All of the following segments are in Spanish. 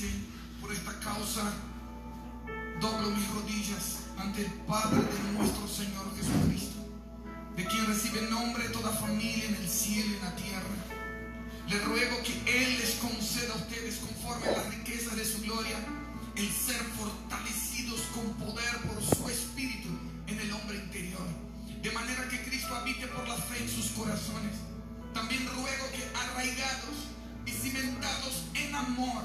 dice, por esta causa doblo mis rodillas ante el Padre de nuestro Señor Jesucristo, de quien recibe nombre toda familia en el cielo y en la tierra. Le ruego que Él les conceda a ustedes, conforme a las riquezas de su gloria, el ser fortalecidos con poder por su Espíritu en el hombre interior, de manera que Cristo habite por la fe en sus corazones. También ruego que arraigados y cimentados en amor,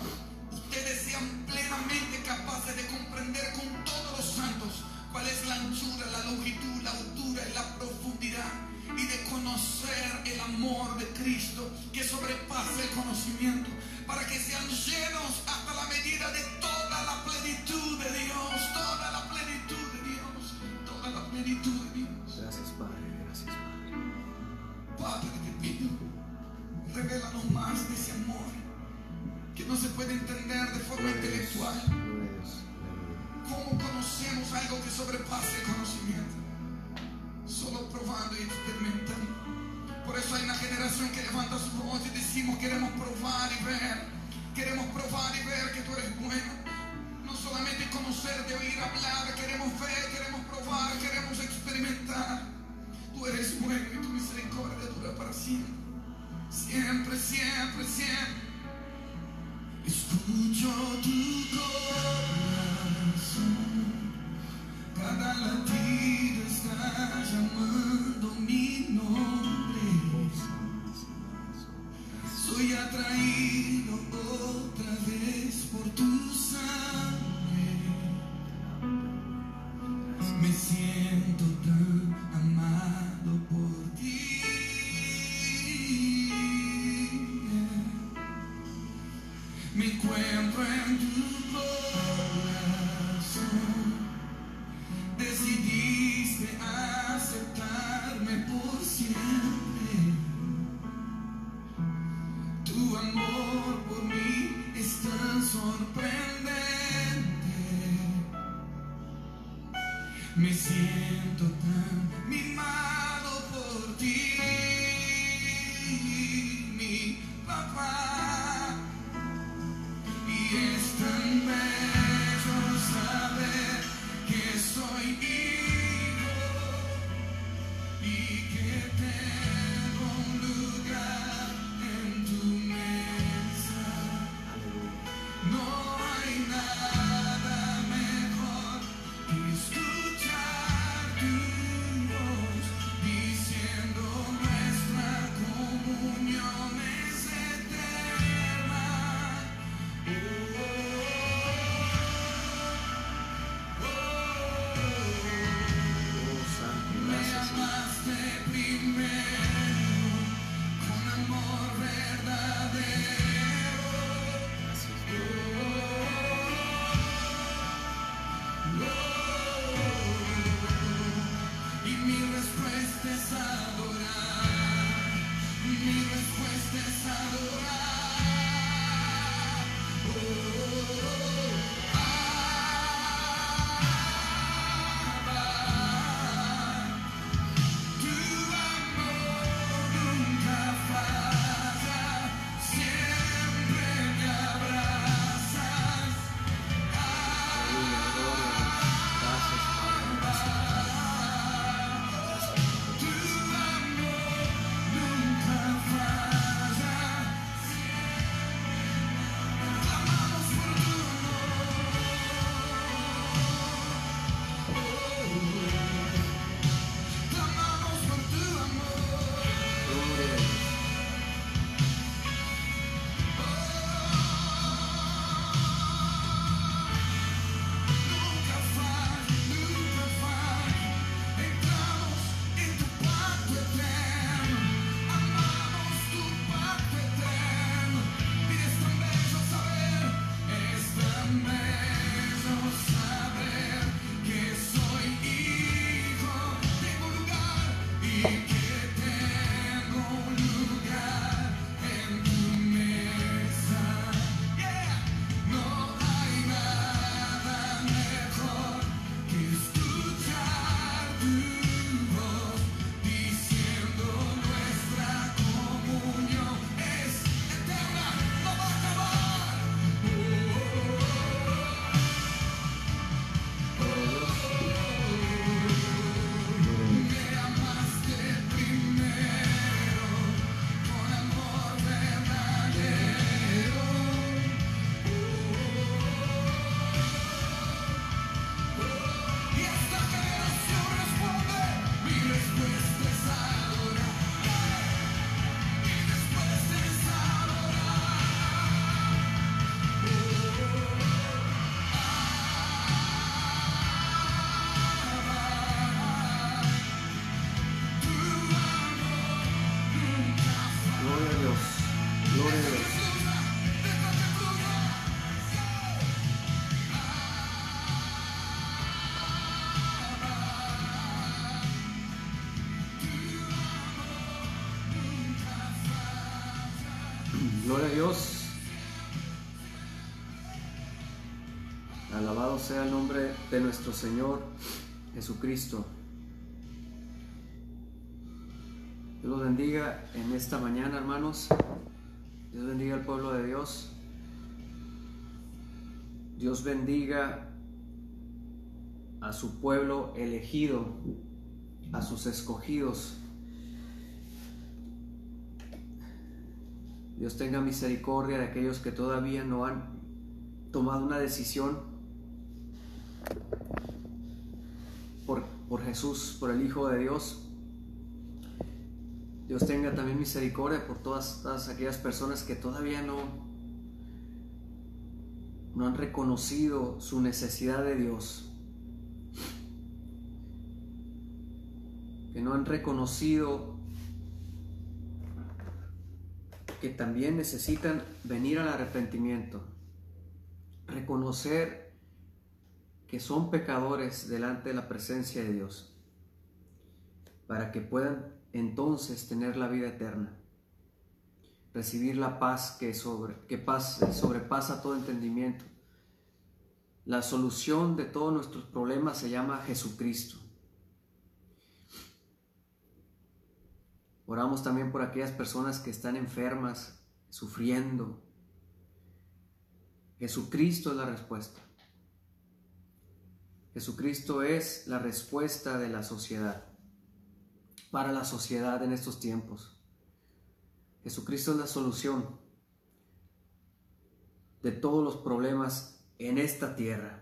ustedes sean plenamente capaces de comprender con todos los santos cuál es la anchura, la longitud, la altura y la profundidad y de conocer el amor de Cristo que sobrepasa el conocimiento para que sean llenos hasta la medida de toda la plenitud de Dios, toda la plenitud de Dios, toda la plenitud de Dios. Gracias, Padre. Gracias, Padre. Padre, te pido, revélanos más de ese amor que no se puede entender de forma Lo es, intelectual. lo es, aleluya. ¿Cómo conocemos algo que sobrepasa el conocimiento? Solo probando y experimentando. Por eso hay una generación que levanta su voz y decimos queremos probar y ver. Queremos probar y ver que tú eres bueno. No solamente conocer de oír hablar, queremos ver, queremos probar, queremos experimentar. Tú eres bueno y tu misericordia dura para siempre. Siempre, siempre, siempre. Escucho tu corazón. Nombre de nuestro Señor Jesucristo. Dios los bendiga en esta mañana, hermanos. Dios bendiga al pueblo de Dios. Dios bendiga a su pueblo elegido, a sus escogidos. Dios tenga misericordia de aquellos que todavía no han tomado una decisión por, Jesús, por el Hijo de Dios. Dios tenga también misericordia por todas, todas aquellas personas que todavía no, no han reconocido su necesidad de Dios. Que no han reconocido que también necesitan venir al arrepentimiento. Reconocer que son pecadores delante de la presencia de Dios. Para que puedan entonces tener la vida eterna, recibir la paz que, sobre, que pasa, sobrepasa todo entendimiento. La solución de todos nuestros problemas se llama Jesucristo. Oramos también por aquellas personas que están enfermas, sufriendo. Jesucristo es la respuesta. Jesucristo es la respuesta de la sociedad para la sociedad en estos tiempos. Jesucristo es la solución de todos los problemas en esta tierra.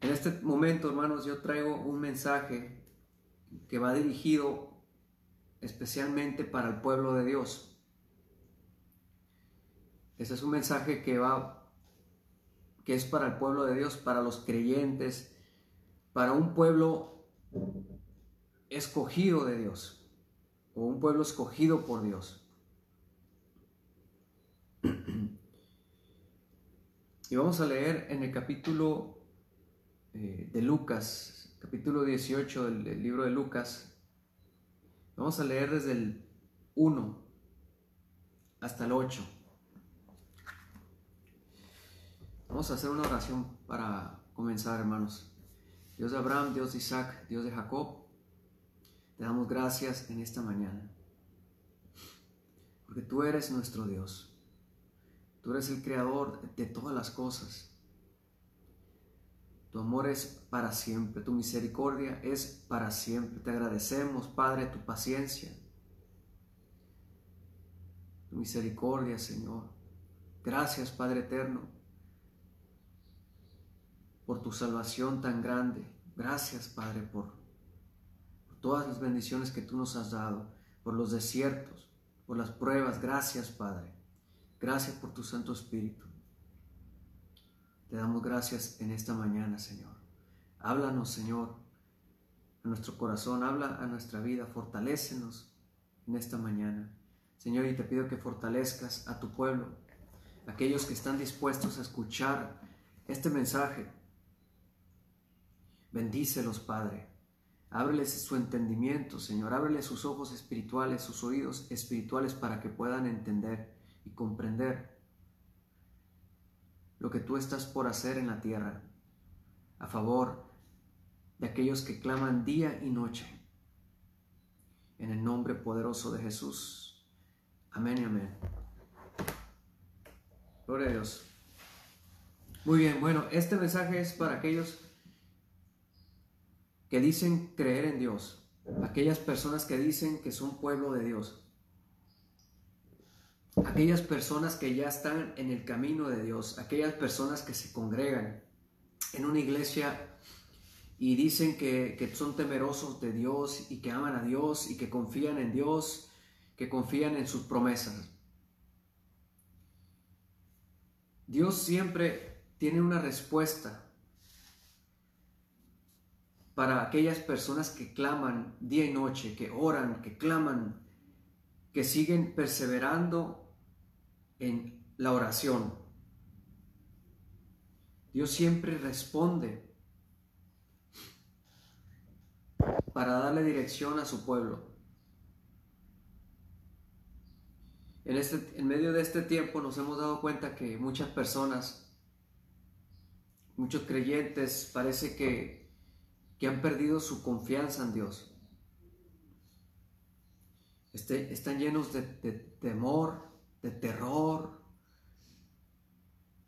En este momento, hermanos, yo traigo un mensaje que va dirigido especialmente para el pueblo de Dios. Ese es un mensaje que va que es para el pueblo de Dios, para los creyentes, para un pueblo escogido de Dios o un pueblo escogido por Dios. Y vamos a leer en el capítulo eh, de Lucas, capítulo 18 del, del, libro de Lucas. Vamos a leer desde el 1 hasta el 8. Vamos a hacer una oración para comenzar, hermanos. Dios de Abraham, Dios de Isaac, Dios de Jacob, te damos gracias en esta mañana. Porque tú eres nuestro Dios. Tú eres el creador de todas las cosas. Tu amor es para siempre, tu misericordia es para siempre. Te agradecemos, Padre, tu paciencia, tu misericordia, Señor. Gracias, Padre eterno, por tu salvación tan grande. Gracias, Padre, por, todas las bendiciones que tú nos has dado, por los desiertos, por las pruebas. Gracias, Padre. Gracias por tu Santo Espíritu. Te damos gracias en esta mañana, Señor. Háblanos, Señor, a nuestro corazón, habla a nuestra vida, fortalécenos en esta mañana. Señor, y te pido que fortalezcas a tu pueblo, aquellos que están dispuestos a escuchar este mensaje Bendícelos, Padre. Ábreles su entendimiento, Señor. Ábreles sus ojos espirituales, sus oídos espirituales para que puedan entender y comprender lo que tú estás por hacer en la tierra a favor de aquellos que claman día y noche. En el nombre poderoso de Jesús. Amén y amén. Gloria a Dios. Muy bien, bueno, este mensaje es para aquellos que dicen creer en Dios, aquellas personas que dicen que son pueblo de Dios, aquellas personas que ya están en el camino de Dios, aquellas personas que se congregan en una iglesia y dicen que, que, son temerosos de Dios y que aman a Dios y que confían en Dios, que confían en sus promesas. Dios siempre tiene una respuesta para aquellas personas que claman día y noche, que oran, que claman que siguen perseverando en la oración. Dios siempre responde para darle dirección a su pueblo. En, este, en medio de este tiempo nos hemos dado cuenta que muchas personas, muchos creyentes, parece que, que han perdido su confianza en Dios. Este, están llenos de, de temor, de terror.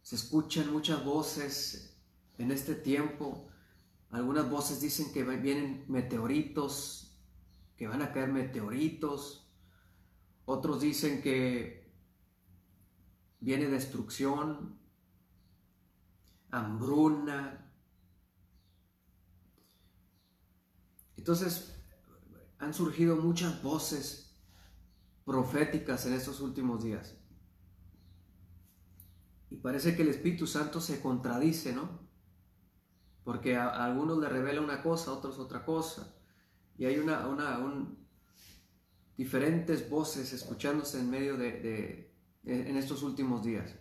Se escuchan muchas voces en este tiempo. Algunas voces dicen que vienen meteoritos, que van a caer meteoritos. Otros dicen que viene destrucción, hambruna. Entonces, han surgido muchas voces proféticas en estos últimos días. Y parece que el Espíritu Santo se contradice, ¿no? Porque a, algunos le revela una cosa, a otros otra cosa. Y hay una, una un, diferentes voces escuchándose en medio de, en estos últimos días.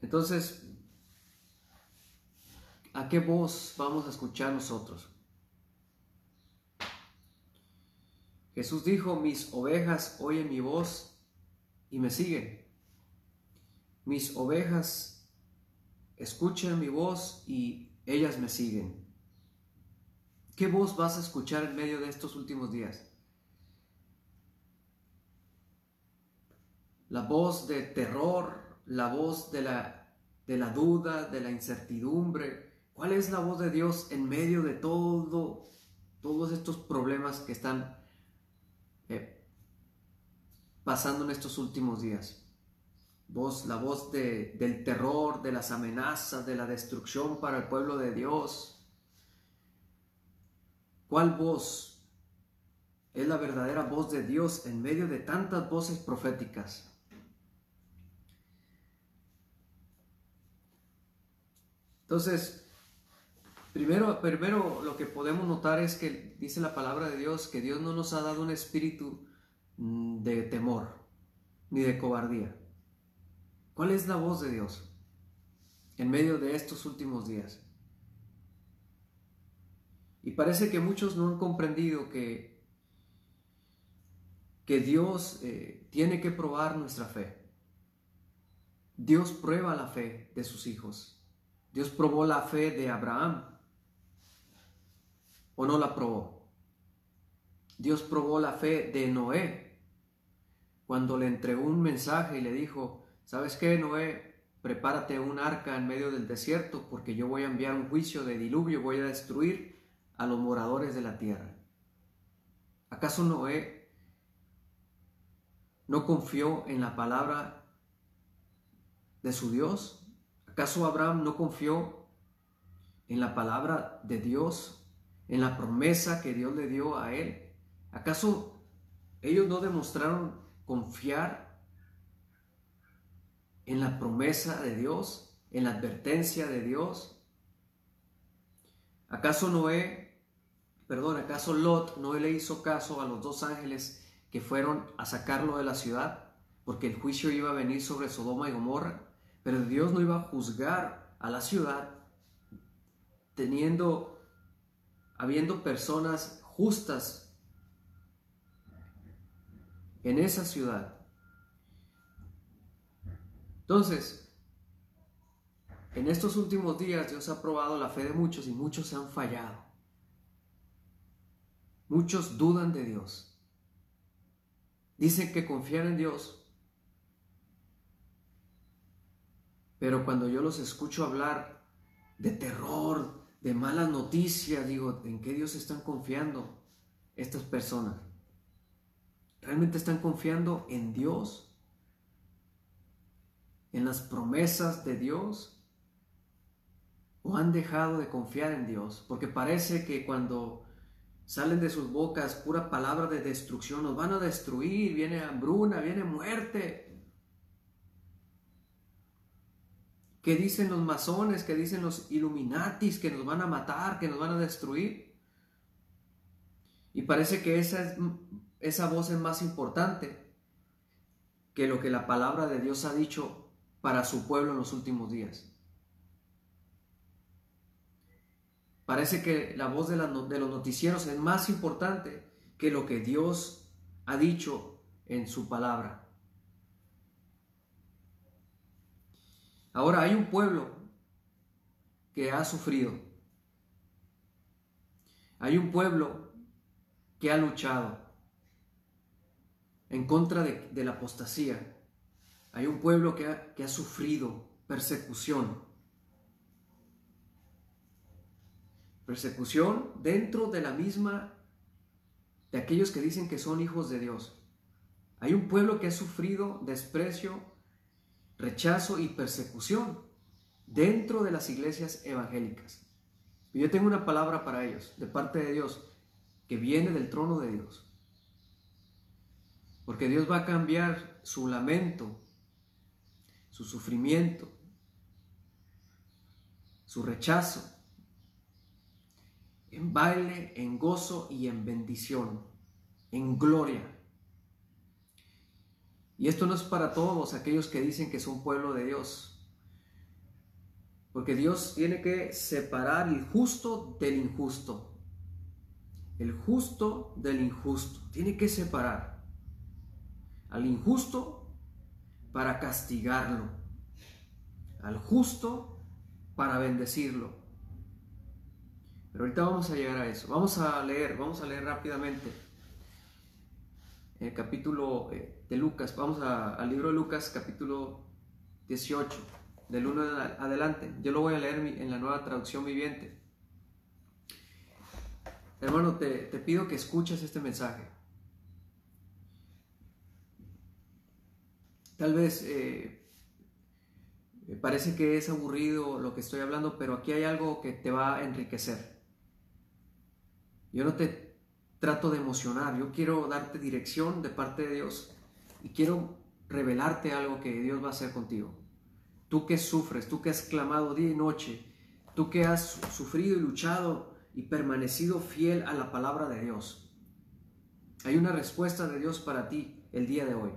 Entonces, ¿a qué voz vamos a escuchar nosotros? Jesús dijo, mis ovejas oyen mi voz y me siguen. Mis ovejas escuchan mi voz y ellas me siguen. ¿Qué voz vas a escuchar en medio de estos últimos días? La voz de terror, la voz de la, de la duda, de la incertidumbre. ¿Cuál es la voz de Dios en medio de todo, todos estos problemas que están eh, pasando en estos últimos días? Voz, la voz de, del terror, de las amenazas, de la destrucción para el pueblo de Dios ¿Cuál voz es la verdadera voz de Dios en medio de tantas voces proféticas? Entonces, primero, primero lo que podemos notar es que dice la palabra de Dios que Dios no nos ha dado un espíritu mm, de temor ni de cobardía. ¿Cuál es la voz de Dios en medio de estos últimos días? Y parece que muchos no han comprendido que, que Dios eh, tiene que probar nuestra fe. Dios prueba la fe de sus hijos. Dios probó la fe de Abraham. ¿O no la probó? Dios probó la fe de Noé cuando le entregó un mensaje y le dijo, ¿sabes qué, Noé? Prepárate un arca en medio del desierto porque yo voy a enviar un juicio de diluvio, voy a destruir a los moradores de la tierra. ¿Acaso Noé no confió en la palabra de su Dios? ¿Acaso Abraham no confió en la palabra de Dios, en la promesa que Dios le dio a él? ¿Acaso ellos no demostraron confiar en la promesa de Dios, en la advertencia de Dios? ¿Acaso Noé perdón, ¿acaso Lot no le hizo caso a los dos ángeles que fueron a sacarlo de la ciudad? Porque el juicio iba a venir sobre Sodoma y Gomorra. Pero Dios no iba a juzgar a la ciudad teniendo, habiendo personas justas en esa ciudad. Entonces, en estos últimos días Dios ha probado la fe de muchos y muchos se han fallado. Muchos dudan de Dios. Dicen que confían en Dios. Pero cuando yo los escucho hablar de terror, de malas noticias, digo, ¿en qué Dios están confiando estas personas? ¿Realmente están confiando en Dios? ¿En las promesas de Dios? ¿O han dejado de confiar en Dios? Porque parece que cuando Salen de sus bocas pura palabra de destrucción. Nos van a destruir. Viene hambruna, viene muerte. ¿Qué dicen los masones? ¿Qué dicen los illuminatis? Que nos van a matar, que nos van a destruir. Y parece que esa, es, esa voz es más importante que lo que la palabra de Dios ha dicho para su pueblo en los últimos días. Parece que la voz de, los noticieros es más importante que lo que Dios ha dicho en su palabra. Ahora hay un pueblo que ha sufrido. Hay un pueblo que ha luchado en contra de, la apostasía. Hay un pueblo que ha, sufrido persecución. Persecución dentro de la misma de aquellos que dicen que son hijos de Dios. Hay un pueblo que ha sufrido desprecio, rechazo y persecución dentro de las iglesias evangélicas. Y yo tengo una palabra para ellos, de parte de Dios, que viene del trono de Dios. Porque Dios va a cambiar su lamento, su sufrimiento, su rechazo, en baile, en gozo y en bendición, en gloria. Y esto no es para todos aquellos que dicen que son pueblo de Dios. Porque Dios tiene que separar el justo del injusto. El justo del injusto. Tiene que separar al injusto para castigarlo. Al justo para bendecirlo. Pero ahorita vamos a llegar a eso. Vamos a leer, vamos a leer rápidamente el capítulo eh, de Lucas. Vamos al libro de Lucas, capítulo 18, del 1 adelante. Yo lo voy a leer en la nueva traducción viviente. Hermano, te, pido que escuches este mensaje. Tal vez eh, parece que es aburrido lo que estoy hablando, pero aquí hay algo que te va a enriquecer. Yo no te trato de emocionar, yo quiero darte dirección de parte de Dios y quiero revelarte algo que Dios va a hacer contigo. Tú que sufres, tú que has clamado día y noche, tú que has sufrido y luchado y permanecido fiel a la palabra de Dios. Hay una respuesta de Dios para ti el día de hoy.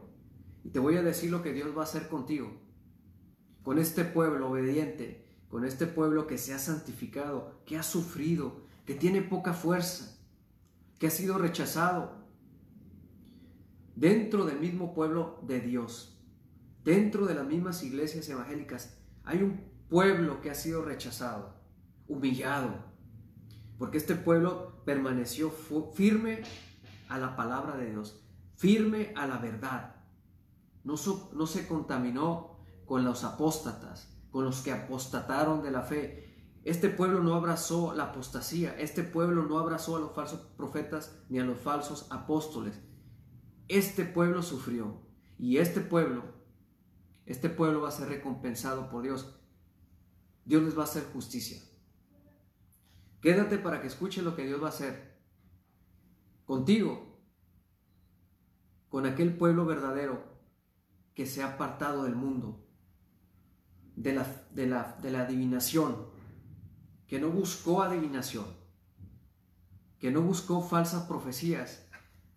Y te voy a decir lo que Dios va a hacer contigo. Con este pueblo obediente, con este pueblo que se ha santificado, que ha sufrido, que tiene poca fuerza, que ha sido rechazado dentro del mismo pueblo de Dios, dentro de las mismas iglesias evangélicas, hay un pueblo que ha sido rechazado, humillado, porque este pueblo permaneció firme a la palabra de Dios, firme a la verdad. No, no se contaminó con los apóstatas, con los que apostataron de la fe, este pueblo no abrazó la apostasía, este pueblo no abrazó a los falsos profetas ni a los falsos apóstoles. Este pueblo sufrió y este pueblo, este pueblo va a ser recompensado por Dios. Dios les va a hacer justicia. Quédate para que escuche lo que Dios va a hacer contigo, con aquel pueblo verdadero que se ha apartado del mundo, de la, de la, de la adivinación, que no buscó adivinación, que no buscó falsas profecías,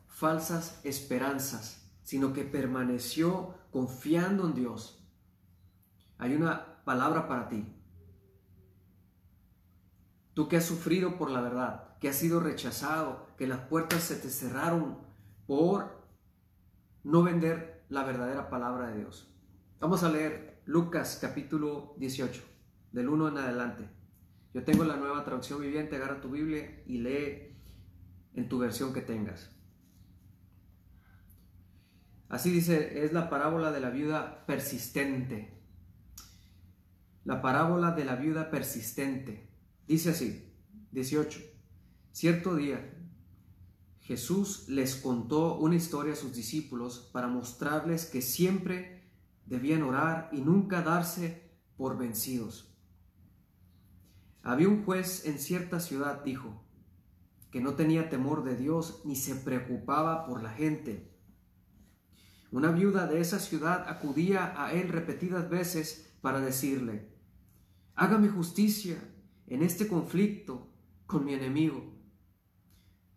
falsas esperanzas, sino que permaneció confiando en Dios. Hay una palabra para ti. Tú que has sufrido por la verdad, que has sido rechazado, que las puertas se te cerraron por no vender la verdadera palabra de Dios. Vamos a leer Lucas capítulo 18, del 1 en adelante. Yo tengo la nueva traducción viviente, agarra tu Biblia y lee en tu versión que tengas. Así dice, es la parábola de la viuda persistente. La parábola de la viuda persistente. Dice así, 18. Cierto día, Jesús les contó una historia a sus discípulos para mostrarles que siempre debían orar y nunca darse por vencidos. Había un juez en cierta ciudad, dijo, que no tenía temor de Dios ni se preocupaba por la gente. Una viuda de esa ciudad acudía a él repetidas veces para decirle, hágame justicia en este conflicto con mi enemigo.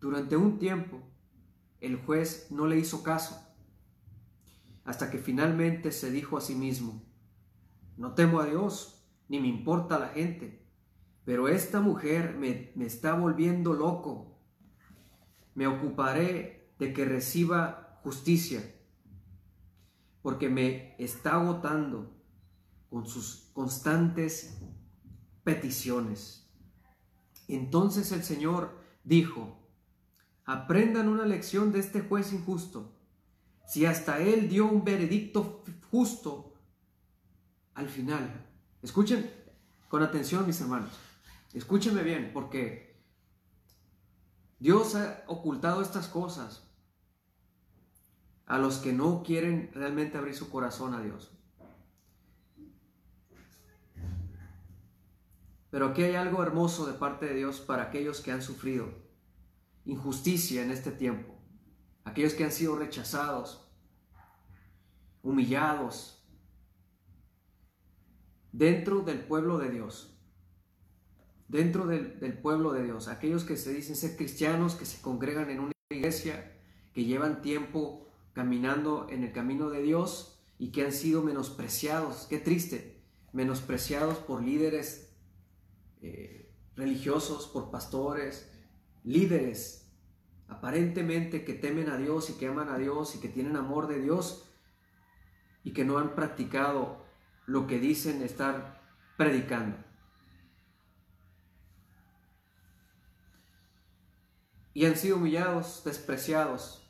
Durante un tiempo, el juez no le hizo caso, hasta que finalmente se dijo a sí mismo, no temo a Dios, ni me importa la gente, pero esta mujer me, me está volviendo loco. Me ocuparé de que reciba justicia, porque me está agotando con sus constantes peticiones. Entonces el Señor dijo, aprendan una lección de este juez injusto. Si hasta él dio un veredicto justo al final. Escuchen con atención, mis hermanos. Escúchenme bien, porque Dios ha ocultado estas cosas a los que no quieren realmente abrir su corazón a Dios. Pero aquí hay algo hermoso de parte de Dios para aquellos que han sufrido injusticia en este tiempo, aquellos que han sido rechazados, humillados, dentro del pueblo de Dios, dentro del, pueblo de Dios, aquellos que se dicen ser cristianos, que se congregan en una iglesia, que llevan tiempo caminando en el camino de Dios y que han sido menospreciados, qué triste, menospreciados por líderes eh, religiosos, por pastores, líderes, aparentemente que temen a Dios y que aman a Dios y que tienen amor de Dios y que no han practicado lo que dicen estar predicando. Y han sido humillados, despreciados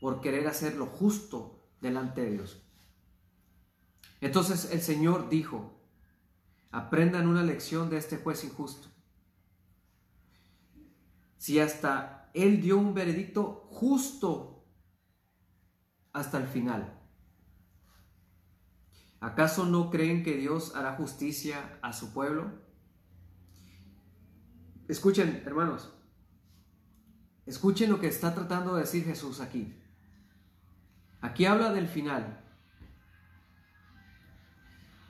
por querer hacer lo justo delante de Dios. Entonces el Señor dijo, Aprendan una lección de este juez injusto. Si hasta él dio un veredicto justo hasta el final, ¿acaso no creen que Dios hará justicia a su pueblo? Escuchen, hermanos, escuchen lo que está tratando de decir Jesús aquí. Aquí habla del final.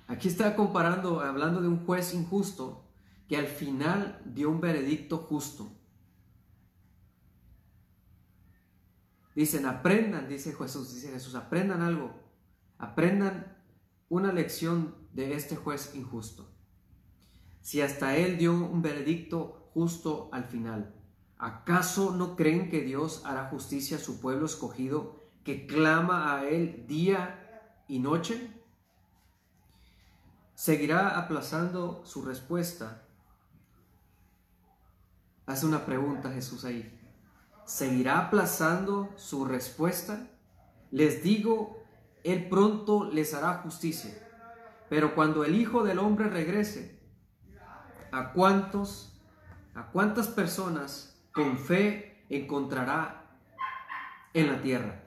Aquí está comparando, hablando de un juez injusto que al final dio un veredicto justo. Dicen, aprendan, dice Jesús, dice Jesús, aprendan algo, aprendan una lección de este juez injusto. Si hasta él dio un veredicto justo al final, ¿acaso no creen que Dios hará justicia a su pueblo escogido que clama a él día y noche? seguirá aplazando su respuesta. Hace una pregunta Jesús ahí. ¿Seguirá aplazando su respuesta? Les digo, Él pronto les hará justicia. Pero cuando el Hijo del Hombre regrese, ¿a cuántos, a cuántas personas con fe encontrará en la tierra?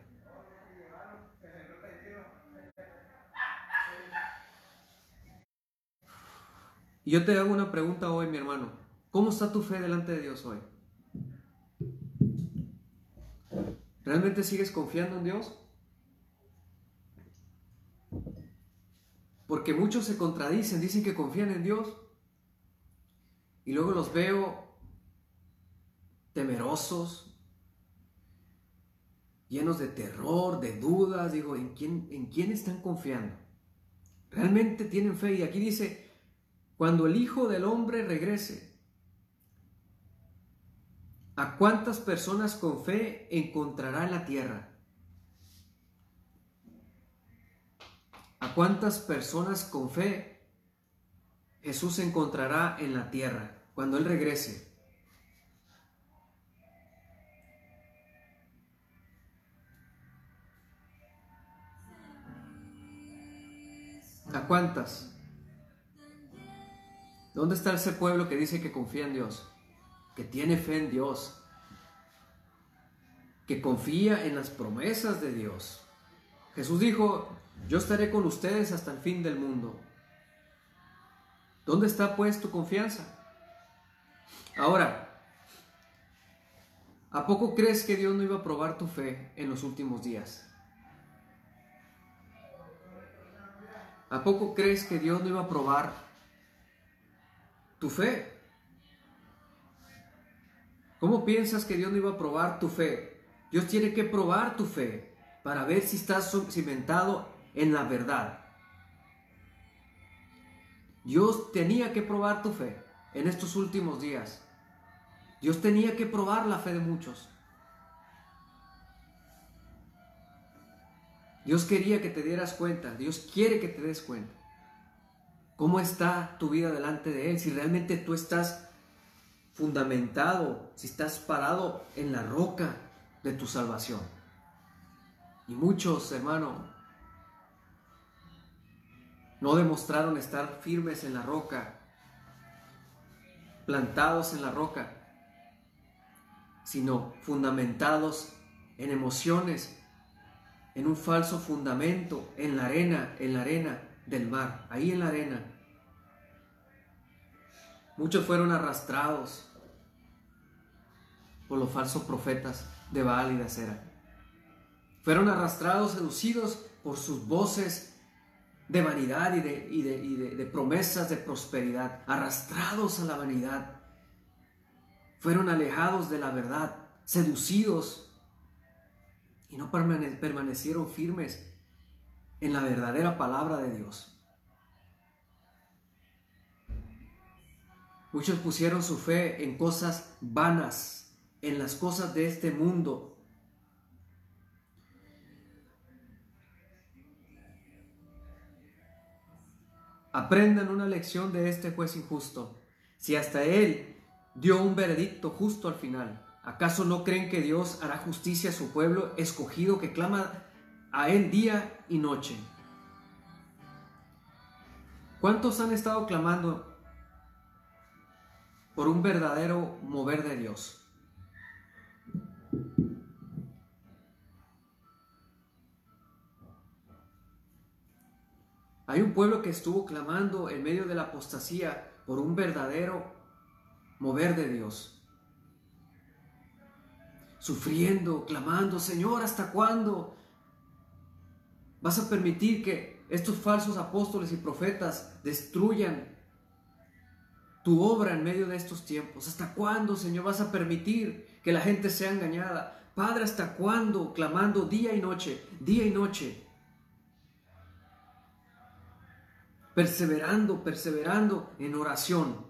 Y yo te hago una pregunta hoy, mi hermano. ¿Cómo está tu fe delante de Dios hoy? ¿Realmente sigues confiando en Dios? Porque muchos se contradicen, dicen que confían en Dios. Y luego los veo temerosos, llenos de terror, de dudas. Digo, ¿en quién, ¿en quién están confiando? ¿Realmente tienen fe? Y aquí dice, cuando el Hijo del Hombre regrese, ¿a cuántas personas con fe encontrará en la tierra? ¿A cuántas personas con fe Jesús encontrará en la tierra cuando Él regrese? ¿A cuántas? ¿Dónde está ese pueblo que dice que confía en Dios? Que tiene fe en Dios. Que confía en las promesas de Dios. Jesús dijo, yo estaré con ustedes hasta el fin del mundo. ¿Dónde está pues tu confianza? Ahora, ¿a poco crees que Dios no iba a probar tu fe en los últimos días? ¿A poco crees que Dios no iba a probar tu fe. ¿Cómo piensas que Dios no iba a probar tu fe? Dios tiene que probar tu fe para ver si estás cimentado en la verdad. Dios tenía que probar tu fe en estos últimos días. Dios tenía que probar la fe de muchos. Dios quería que te dieras cuenta, Dios quiere que te des cuenta. ¿Cómo está tu vida delante de Él? Si realmente tú estás fundamentado, si estás parado en la roca de tu salvación. Y muchos, hermano, no demostraron estar firmes en la roca, plantados en la roca, sino fundamentados en emociones, en un falso fundamento, en la arena, en la arena del mar, ahí en la arena. Muchos fueron arrastrados por los falsos profetas de Baal y de Acera. Fueron arrastrados, seducidos por sus voces de vanidad y de, de, promesas de prosperidad, arrastrados a la vanidad. Fueron alejados de la verdad, seducidos y no permanecieron firmes en la verdadera palabra de Dios. Muchos pusieron su fe en cosas vanas, en las cosas de este mundo, Aprendan una lección de este juez injusto. Si hasta él dio un veredicto justo al final, ¿acaso no creen que Dios hará justicia a su pueblo escogido que clama a él día y noche? ¿Cuántos han estado clamando por un verdadero mover de Dios? Hay un pueblo que estuvo clamando en medio de la apostasía por un verdadero mover de Dios. Sufriendo, clamando, Señor, ¿hasta cuándo vas a permitir que estos falsos apóstoles y profetas destruyan tu obra en medio de estos tiempos? ¿Hasta cuándo, Señor, vas a permitir que la gente sea engañada? Padre, ¿hasta cuándo? Clamando día y noche, día y noche. perseverando, perseverando en oración,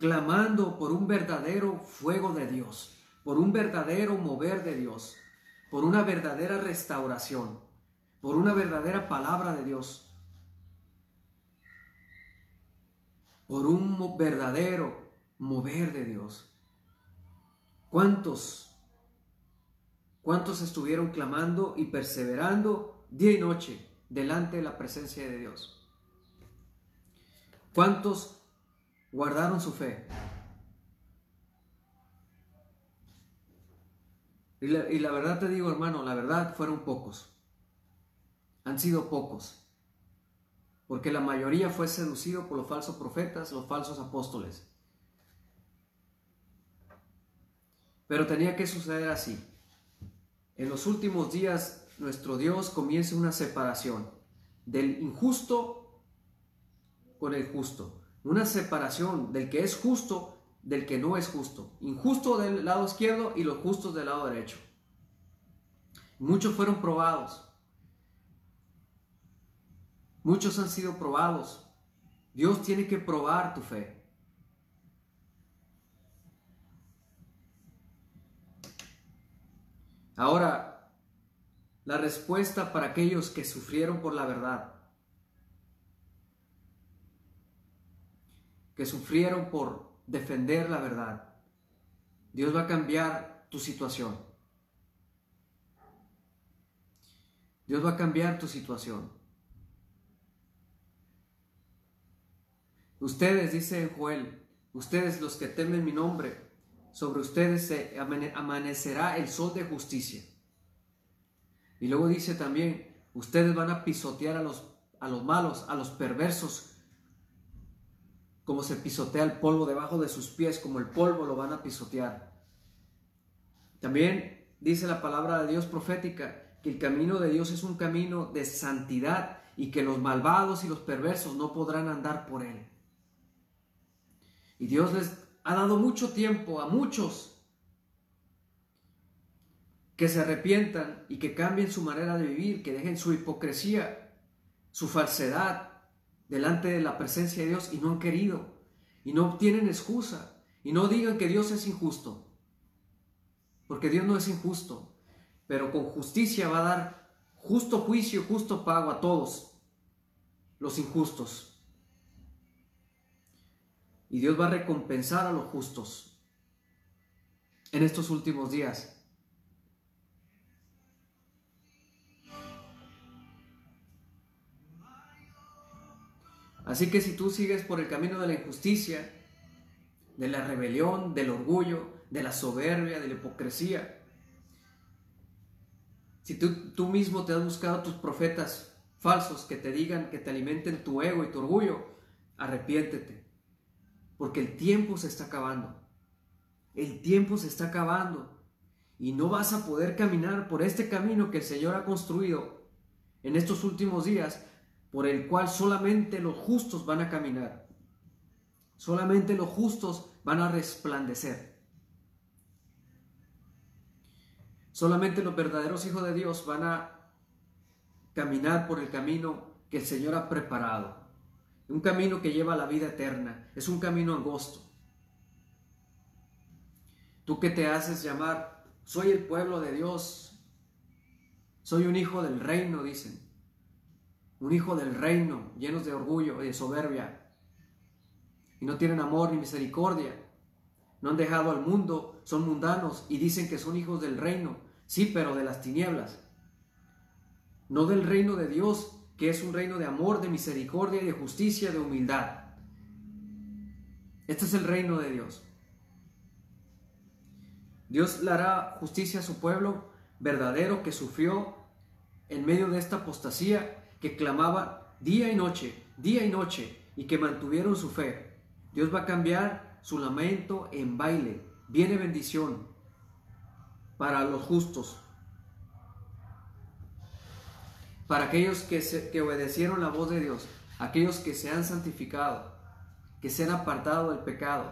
clamando por un verdadero fuego de Dios, por un verdadero mover de Dios, por una verdadera restauración, por una verdadera palabra de Dios, por un verdadero mover de Dios. ¿Cuántos? ¿Cuántos estuvieron clamando y perseverando día y noche delante de la presencia de Dios? ¿Cuántos guardaron su fe? Y la, verdad te digo, hermano, la verdad fueron pocos. Han sido pocos. Porque la mayoría fue seducido por los falsos profetas, los falsos apóstoles. Pero tenía que suceder así. En los últimos días nuestro Dios comienza una separación del injusto con el justo. Una separación del que es justo del que no es justo. Injusto del lado izquierdo y los justos del lado derecho. Muchos fueron probados. Muchos han sido probados. Dios tiene que probar tu fe. Ahora, la respuesta para aquellos que sufrieron por la verdad. que sufrieron por defender la verdad. Dios va a cambiar tu situación. Dios va a cambiar tu situación. Ustedes, dice Joel, ustedes los que temen mi nombre, sobre ustedes se amanecerá el sol de justicia. Y luego dice también, ustedes van a pisotear a los, a los malos, a los perversos, como se pisotea el polvo debajo de sus pies, como el polvo lo van a pisotear. También dice la palabra de Dios profética que el camino de Dios es un camino de santidad y que los malvados y los perversos no podrán andar por él. Y Dios les ha dado mucho tiempo a muchos que se arrepientan y que cambien su manera de vivir, que dejen su hipocresía, su falsedad delante de la presencia de Dios y no han querido y no tienen excusa y no digan que Dios es injusto, porque Dios no es injusto, pero con justicia va a dar justo juicio, justo pago a todos los injustos. Y Dios va a recompensar a los justos en estos últimos días. Así que si tú sigues por el camino de la injusticia, de la rebelión, del orgullo, de la soberbia, de la hipocresía, si tú, tú mismo te has buscado tus profetas falsos que te digan, que te alimenten tu ego y tu orgullo, arrepiéntete, porque el tiempo se está acabando. El tiempo se está acabando y no vas a poder caminar por este camino que el Señor ha construido en estos últimos días, por el cual solamente los justos van a caminar. Solamente los justos van a resplandecer. Solamente los verdaderos hijos de Dios van a caminar por el camino que el Señor ha preparado. Un camino que lleva a la vida eterna. Es un camino angosto. Tú que te haces llamar, soy el pueblo de Dios. Soy un hijo del reino, dicen. Un hijo del reino, llenos de orgullo y de soberbia. Y no tienen amor ni misericordia. No han dejado al mundo, son mundanos y dicen que son hijos del reino. Sí, pero de las tinieblas no del reino de Dios, que es un reino de amor, de misericordia de justicia, de humildad. Este es el reino de Dios. Dios le hará justicia a su pueblo verdadero que sufrió en medio de esta apostasía, que clamaba día y noche, día y noche, y que mantuvieron su fe. Dios va a cambiar su lamento en baile. Viene bendición para los justos, para aquellos que, que obedecieron la voz de Dios, aquellos que se han santificado, que se han apartado del pecado,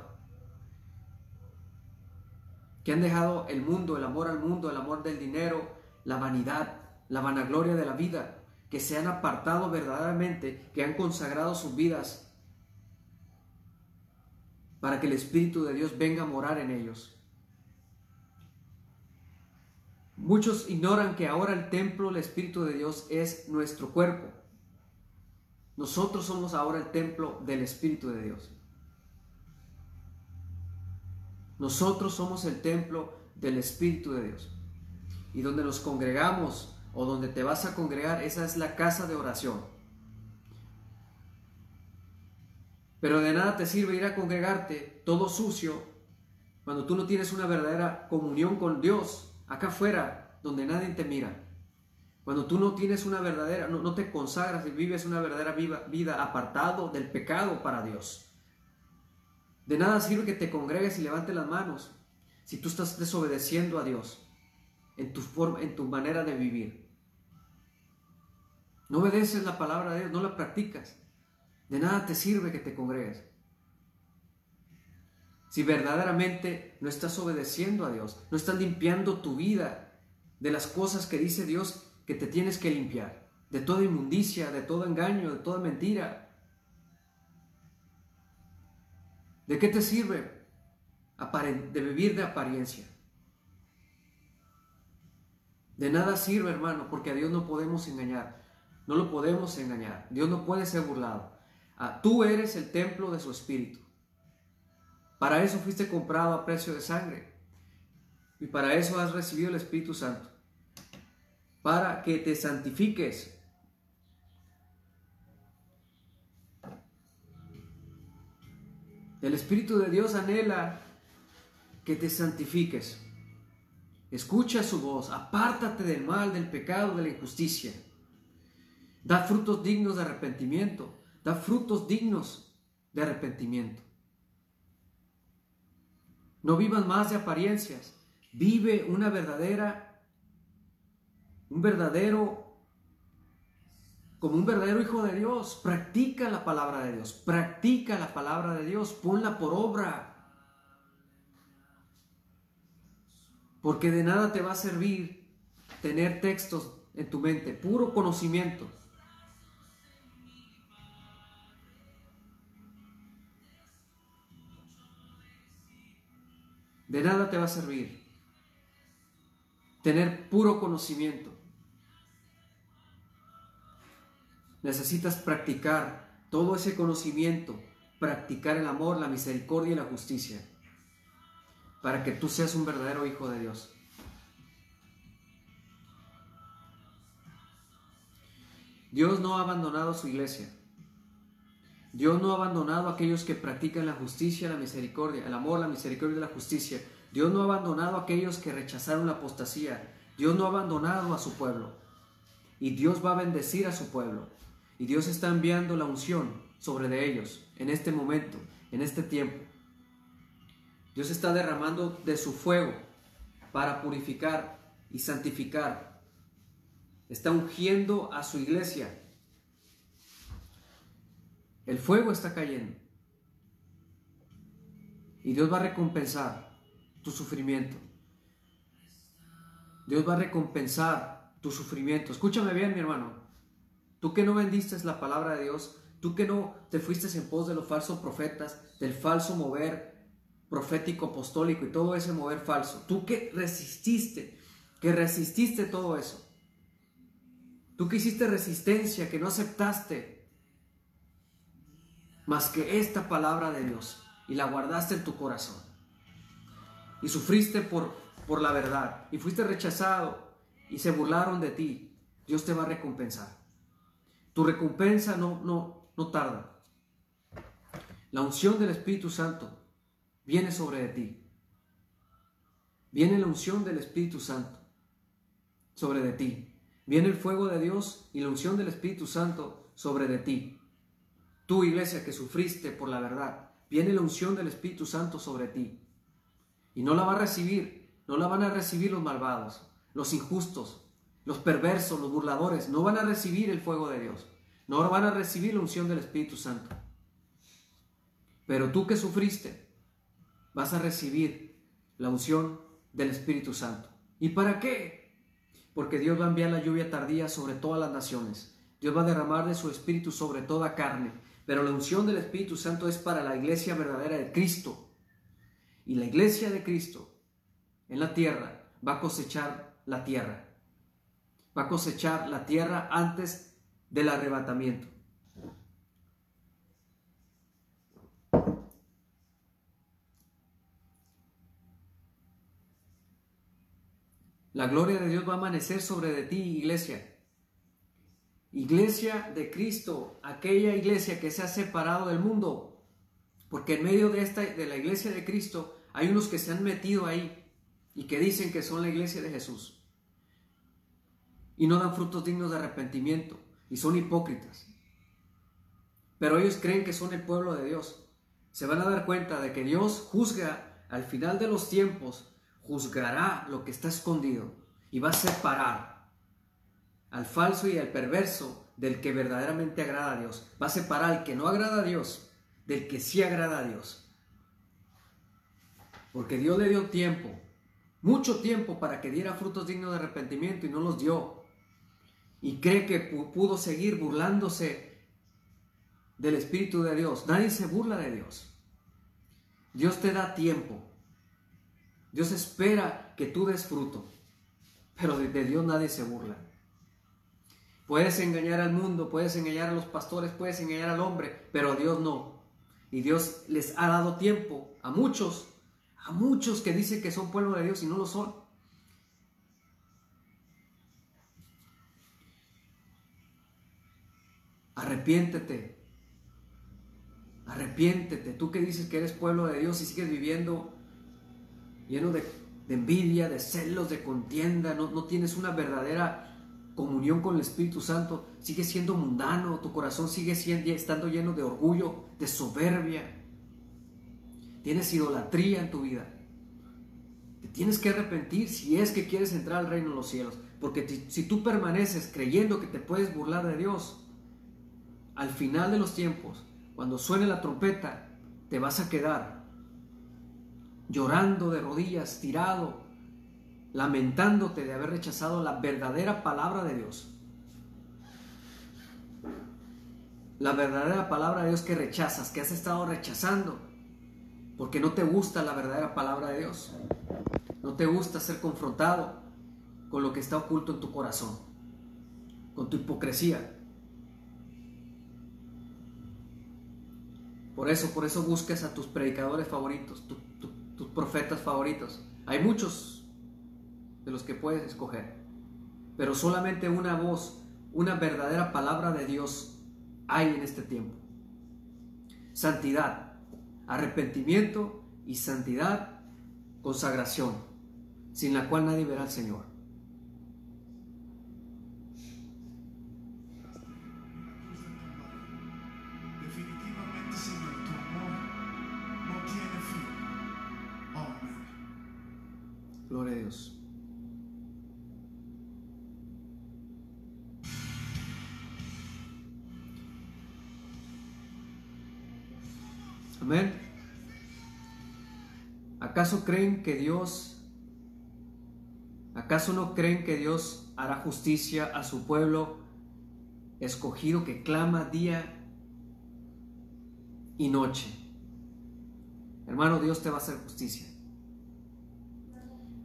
que han dejado el mundo, el amor al mundo, el amor del dinero, la vanidad, la vanagloria de la vida, que se han apartado verdaderamente, que han consagrado sus vidas para que el Espíritu de Dios venga a morar en ellos. Muchos ignoran que ahora el templo, el Espíritu de Dios, es nuestro cuerpo. Nosotros somos ahora el templo del Espíritu de Dios. Nosotros somos el templo del Espíritu de Dios. Y donde nos congregamos o donde te vas a congregar, esa es la casa de oración. Pero de nada te sirve ir a congregarte todo sucio cuando tú no tienes una verdadera comunión con Dios acá afuera, donde nadie te mira. Cuando tú no tienes una verdadera, no, te consagras y vives una verdadera vida apartado del pecado para Dios. De nada sirve que te congregues y levantes las manos si tú estás desobedeciendo a Dios en tu, forma, en tu manera de vivir. No obedeces la palabra de Dios, no la practicas. De nada te sirve que te congregues si verdaderamente no estás obedeciendo a Dios, no estás limpiando tu vida de las cosas que dice Dios que te tienes que limpiar, de toda inmundicia, de todo engaño, de toda mentira. ¿De qué te sirve de vivir de apariencia? De nada sirve, hermano, porque a Dios no podemos engañar. No lo podemos engañar. Dios no puede ser burlado. Ah, tú eres el templo de su espíritu. Para eso fuiste comprado a precio de sangre. Y para eso has recibido el Espíritu Santo. Para que te santifiques. El Espíritu de Dios anhela que te santifiques. Escucha su voz, apártate del mal, del pecado, de la injusticia. Da frutos dignos de arrepentimiento. Da frutos dignos de arrepentimiento. No vivas más de apariencias. Vive una verdadera, un verdadero, como un verdadero hijo de Dios. Practica la palabra de Dios. Practica la palabra de Dios. Ponla por obra. Porque de nada te va a servir tener textos en tu mente, puro conocimiento. De nada te va a servir tener puro conocimiento. Necesitas practicar todo ese conocimiento, practicar el amor, la misericordia y la justicia, para que tú seas un verdadero hijo de Dios. Dios no ha abandonado su iglesia. Dios no ha abandonado a aquellos que practican la justicia, la misericordia, el amor, la misericordia y la justicia. Dios no ha abandonado a aquellos que rechazaron la apostasía. Dios no ha abandonado a su pueblo. Y Dios va a bendecir a su pueblo. Y Dios está enviando la unción sobre de ellos en este momento, en este tiempo. Dios está derramando de su fuego para purificar y santificar. Está ungiendo a su iglesia. El fuego está cayendo. Y Dios va a recompensar tu sufrimiento. Dios va a recompensar tu sufrimiento. Escúchame bien, mi hermano. Tú que no bendiste la palabra de Dios, tú que no te fuiste en pos de los falsos profetas, del falso mover profético, apostólico y todo ese mover falso, tú que resististe, que resististe todo eso, tú que hiciste resistencia, que no aceptaste más que esta palabra de Dios y la guardaste en tu corazón y sufriste por, por la verdad y fuiste rechazado y se burlaron de ti, Dios te va a recompensar. Tu recompensa no, no, no tarda. La unción del Espíritu Santo viene sobre ti. Viene la unción del Espíritu Santo sobre de ti. Viene el fuego de Dios y la unción del Espíritu Santo sobre de ti. Tú, iglesia, que sufriste por la verdad, viene la unción del Espíritu Santo sobre ti. Y no la va a recibir, no la van a recibir los malvados, los injustos, los perversos, los burladores, no van a recibir el fuego de Dios. No van a recibir la unción del Espíritu Santo. Pero tú que sufriste, vas a recibir la unción del Espíritu Santo. ¿Y para qué? Porque Dios va a enviar la lluvia tardía sobre todas las naciones. Dios va a derramar de su Espíritu sobre toda carne. Pero la unción del Espíritu Santo es para la iglesia verdadera de Cristo. Y la iglesia de Cristo en la tierra va a cosechar la tierra va a cosechar la tierra antes del arrebatamiento. La gloria de Dios va a amanecer sobre de ti, iglesia. Iglesia de Cristo, aquella iglesia que se ha separado del mundo. Porque en medio de esta de la iglesia de Cristo hay unos que se han metido ahí y que dicen que son la iglesia de Jesús y no dan frutos dignos de arrepentimiento y son hipócritas. Pero ellos creen que son el pueblo de Dios. Se van a dar cuenta de que Dios juzga al final de los tiempos, juzgará lo que está escondido y va a separar al falso y al perverso del que verdaderamente agrada a Dios. Va a separar al que no agrada a Dios del que sí agrada a Dios. Porque Dios le dio tiempo, mucho tiempo para que diera frutos dignos de arrepentimiento y no los dio y cree que pudo seguir burlándose del Espíritu de Dios. Nadie se burla de Dios. Dios te da tiempo. Dios espera que tú des fruto. Pero de, Dios nadie se burla. Puedes engañar al mundo, puedes engañar a los pastores, puedes engañar al hombre, pero a Dios no. Y Dios les ha dado tiempo a muchos, a muchos que dicen que son pueblo de Dios y no lo son. Arrepiéntete. Arrepiéntete. Tú que dices que eres pueblo de Dios y sigues viviendo lleno de, envidia, de celos, de contienda, no, no tienes una verdadera comunión con el Espíritu Santo, sigues siendo mundano, tu corazón sigue siendo, estando lleno de orgullo, de soberbia. Tienes idolatría en tu vida. Te tienes que arrepentir si es que quieres entrar al reino de los cielos. Porque si tú permaneces creyendo que te puedes burlar de Dios, al final de los tiempos, cuando suene la trompeta, te vas a quedar llorando de rodillas, tirado, lamentándote de haber rechazado la verdadera palabra de Dios. La verdadera palabra de Dios que rechazas, que has estado rechazando, porque no te gusta la verdadera palabra de Dios. No te gusta ser confrontado con lo que está oculto en tu corazón, con tu hipocresía. Por eso, por eso buscas a tus predicadores favoritos, tus profetas favoritos. Hay muchos de los que puedes escoger, pero solamente una voz, una verdadera palabra de Dios hay en este tiempo. Santidad, arrepentimiento y santidad, consagración, sin la cual nadie verá al Señor. ¿Acaso creen que Dios, acaso no creen que Dios hará justicia a su pueblo escogido que clama día y noche? Hermano, Dios te va a hacer justicia.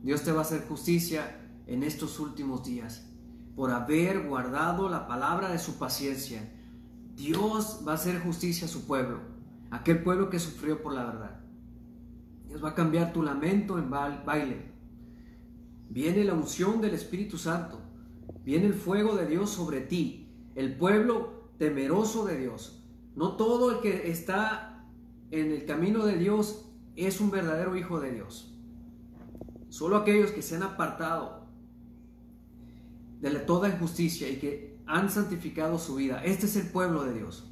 Dios te va a hacer justicia en estos últimos días por haber guardado la palabra de su paciencia. Dios va a hacer justicia a su pueblo aquel pueblo que sufrió por la verdad. Dios va a cambiar tu lamento en baile. Viene la unción del Espíritu Santo. Viene el fuego de Dios sobre ti. El pueblo temeroso de Dios. No todo el que está en el camino de Dios es un verdadero hijo de Dios. Solo aquellos que se han apartado de toda injusticia y que han santificado su vida. Este es el pueblo de Dios.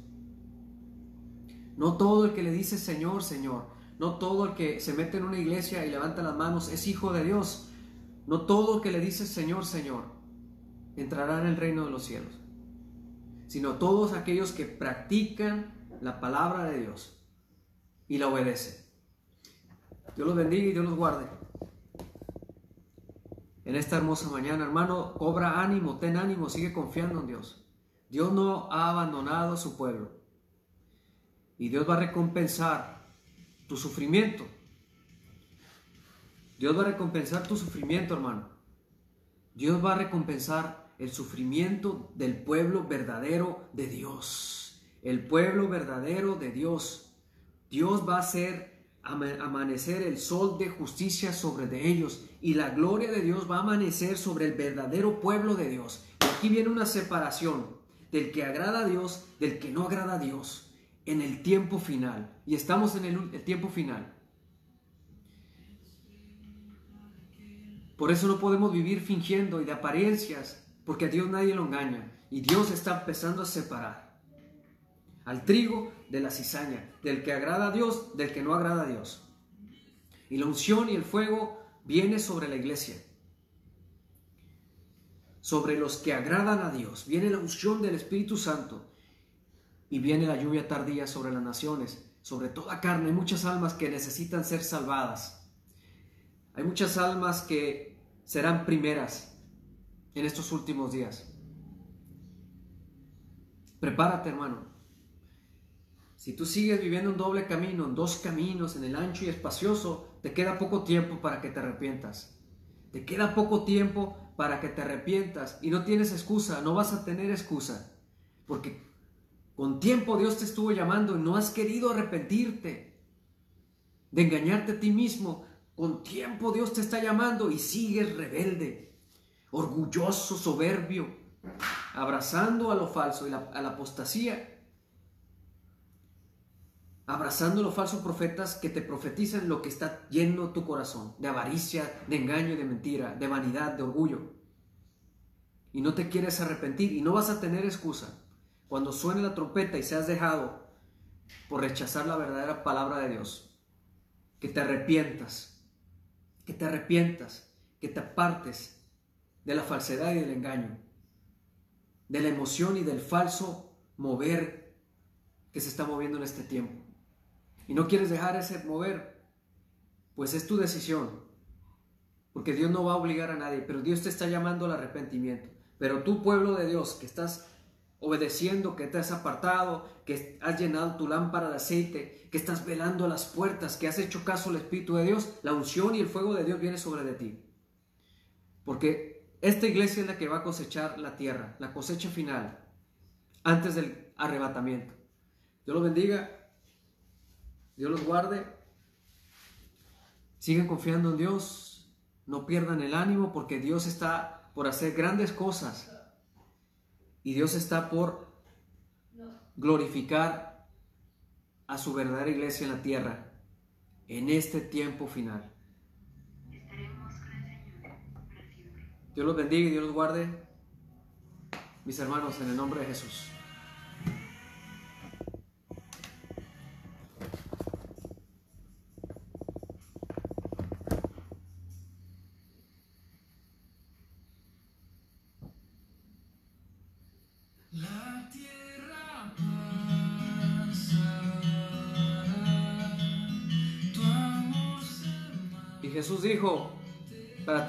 No todo el que le dice Señor, Señor, no todo el que se mete en una iglesia y levanta las manos es hijo de Dios. No todo el que le dice Señor, Señor, entrará en el reino de los cielos, sino todos aquellos que practican la palabra de Dios y la obedecen. Dios los bendiga y Dios los guarde. En esta hermosa mañana, hermano, cobra ánimo, ten ánimo, sigue confiando en Dios. Dios no ha abandonado a su pueblo. Y Dios va a recompensar tu sufrimiento. Dios va a recompensar tu sufrimiento, hermano. Dios va a recompensar el sufrimiento del pueblo verdadero de Dios. El pueblo verdadero de Dios. Dios va a hacer amanecer el sol de justicia sobre de ellos y la gloria de Dios va a amanecer sobre el verdadero pueblo de Dios. Y aquí viene una separación del que agrada a Dios del que no agrada a Dios en el tiempo final. Y estamos en el, tiempo final. Por eso no podemos vivir fingiendo y de apariencias, porque a Dios nadie lo engaña. Y Dios está empezando a separar al trigo de la cizaña, del que agrada a Dios, del que no agrada a Dios. Y la unción y el fuego viene sobre la iglesia. Sobre los que agradan a Dios. Viene la unción del Espíritu Santo y viene la lluvia tardía sobre las naciones, sobre toda carne. Hay muchas almas que necesitan ser salvadas. Hay muchas almas que serán primeras en estos últimos días. Prepárate, hermano. Si tú sigues viviendo un doble camino, en dos caminos, en el ancho y espacioso, te queda poco tiempo para que te arrepientas. Te queda poco tiempo para que te arrepientas y no tienes excusa, no vas a tener excusa, porque con tiempo Dios te estuvo llamando y no has querido arrepentirte de engañarte a ti mismo. Con tiempo Dios te está llamando y sigues rebelde, orgulloso, soberbio, abrazando a lo falso y a la apostasía. Abrazando a los falsos profetas que te profetizan lo que está lleno tu corazón, de avaricia, de engaño, de mentira, de vanidad, de orgullo. Y no te quieres arrepentir y no vas a tener excusa cuando suene la trompeta y seas dejado por rechazar la verdadera palabra de Dios, que te arrepientas, que te arrepientas, que te apartes de la falsedad y del engaño, de la emoción y del falso mover que se está moviendo en este tiempo. Y no quieres dejar ese mover, pues es tu decisión. porque Dios no va a obligar a nadie, pero Dios te está llamando al arrepentimiento. Pero tú, pueblo de Dios, que estás obedeciendo, que te has apartado, que has llenado tu lámpara de aceite, que estás velando las puertas, que has hecho caso al Espíritu de Dios, la unción y el fuego de Dios viene sobre de ti. Porque esta iglesia es la que va a cosechar la tierra, la cosecha final, antes del arrebatamiento. Dios los bendiga, Dios los guarde, sigan confiando en Dios, no pierdan el ánimo porque Dios está por hacer grandes cosas y Dios está por glorificar a su verdadera iglesia en la tierra en este tiempo final. Dios los bendiga y Dios los guarde, mis hermanos, en el nombre de Jesús. Jesús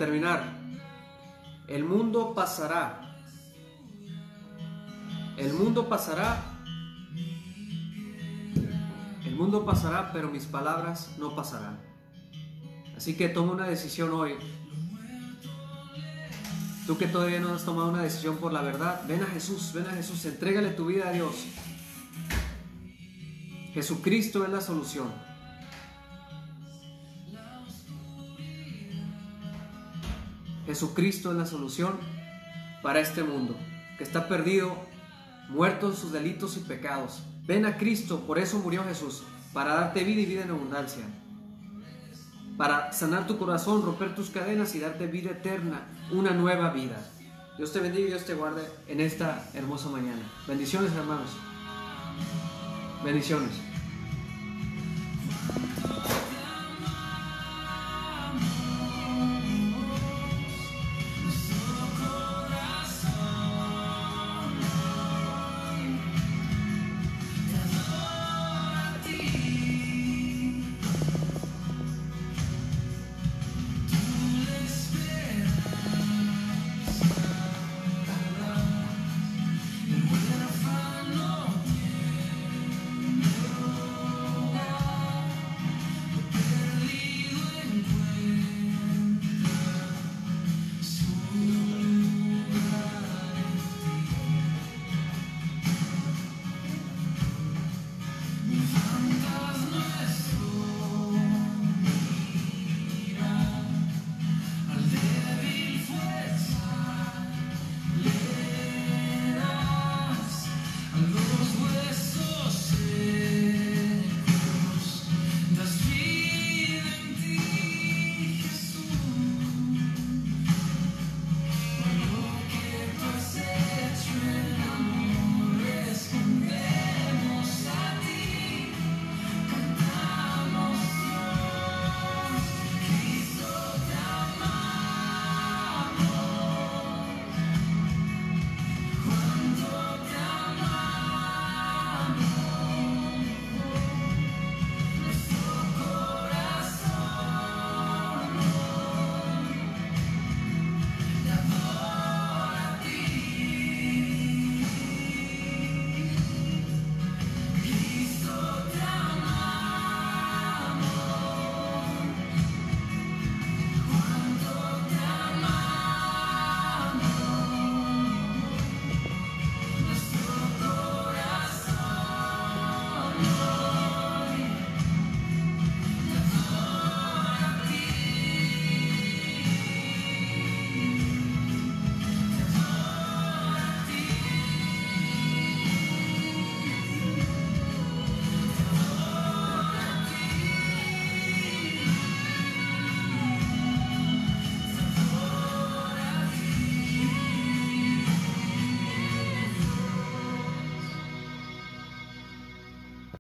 terminar, el mundo pasará. El mundo pasará. El mundo pasará, pero mis palabras no pasarán. Así que toma una decisión hoy. Tú que todavía no has tomado una decisión por la verdad, ven a Jesús, ven a Jesús, entrégale tu vida a Dios. Jesucristo es la solución. Jesucristo es la solución para este mundo, que está perdido, muerto en sus delitos y pecados. Ven a Cristo, por eso murió Jesús, para darte vida y vida en abundancia, para sanar tu corazón, romper tus cadenas y darte vida eterna, una nueva vida. Dios te bendiga y Dios te guarde en esta hermosa mañana. Bendiciones hermanos. Bendiciones.